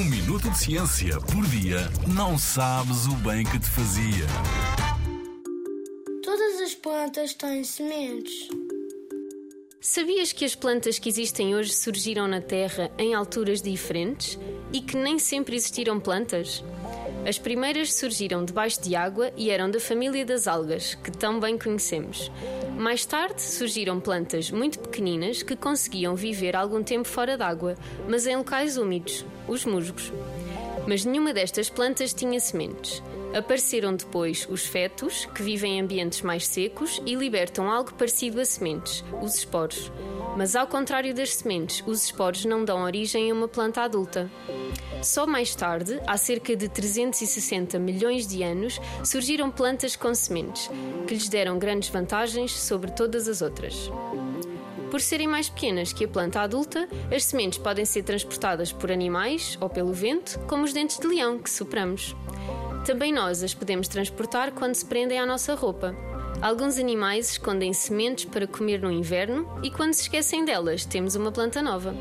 Um minuto de ciência por dia não sabes o bem que te fazia. Todas as plantas têm sementes. Sabias que as plantas que existem hoje surgiram na Terra em alturas diferentes e que nem sempre existiram plantas? As primeiras surgiram debaixo de água e eram da família das algas, que tão bem conhecemos. Mais tarde surgiram plantas muito pequeninas que conseguiam viver algum tempo fora d'água, mas em locais úmidos, os musgos. Mas nenhuma destas plantas tinha sementes. Apareceram depois os fetos, que vivem em ambientes mais secos e libertam algo parecido a sementes, os esporos. Mas ao contrário das sementes, os esporos não dão origem a uma planta adulta. Só mais tarde, há cerca de 360 milhões de anos, surgiram plantas com sementes, que lhes deram grandes vantagens sobre todas as outras. Por serem mais pequenas que a planta adulta, as sementes podem ser transportadas por animais ou pelo vento, como os dentes de leão que sopramos. Também nós as podemos transportar quando se prendem à nossa roupa. Alguns animais escondem sementes para comer no inverno e quando se esquecem delas, temos uma planta nova.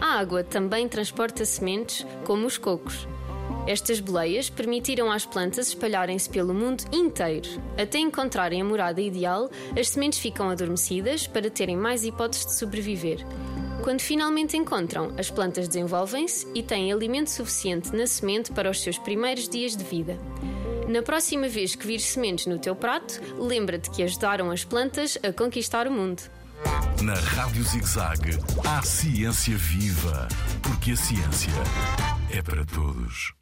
A água também transporta sementes, como os cocos. Estas boleias permitiram às plantas espalharem-se pelo mundo inteiro. Até encontrarem a morada ideal, as sementes ficam adormecidas para terem mais hipóteses de sobreviver. Quando finalmente encontram, as plantas desenvolvem-se e têm alimento suficiente na semente para os seus primeiros dias de vida. Na próxima vez que vires sementes no teu prato, lembra-te que ajudaram as plantas a conquistar o mundo. Na Rádio ZigZag, há ciência viva, porque a ciência é para todos.